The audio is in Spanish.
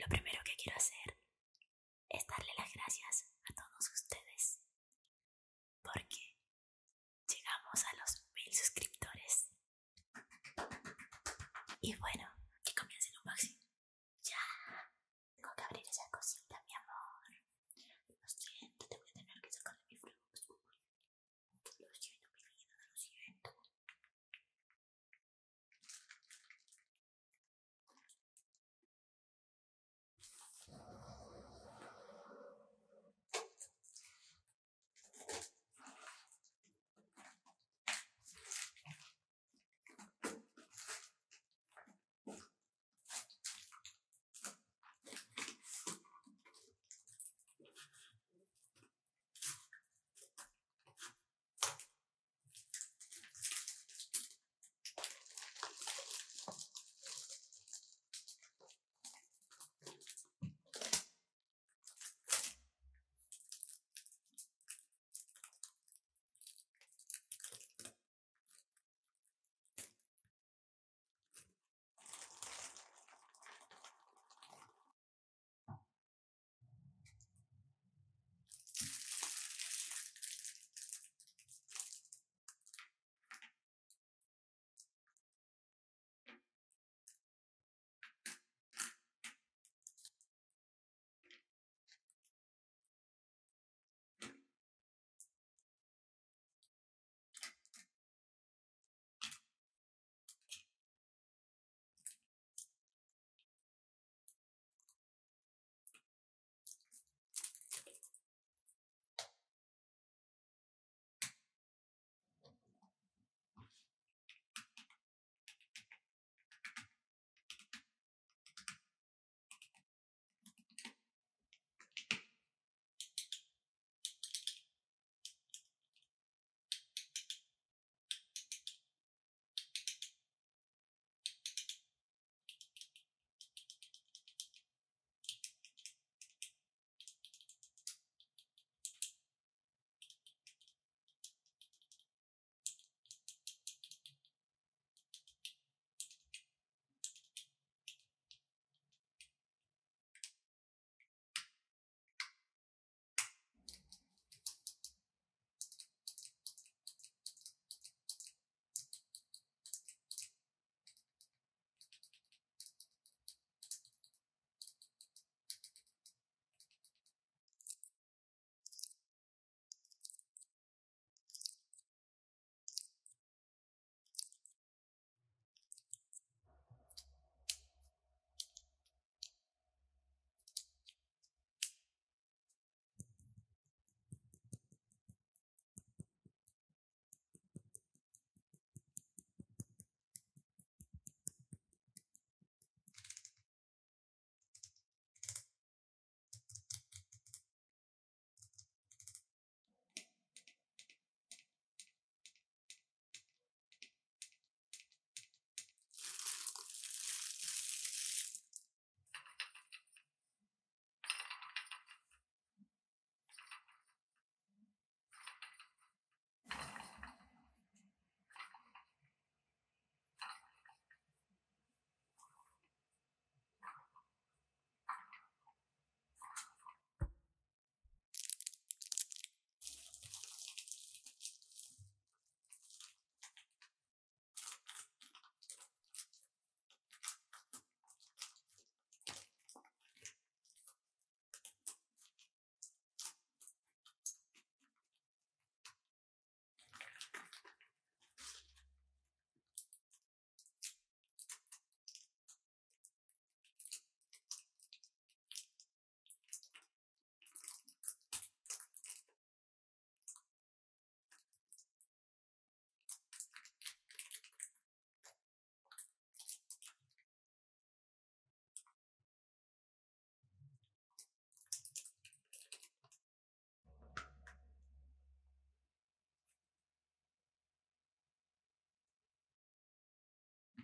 Lo primero que quiero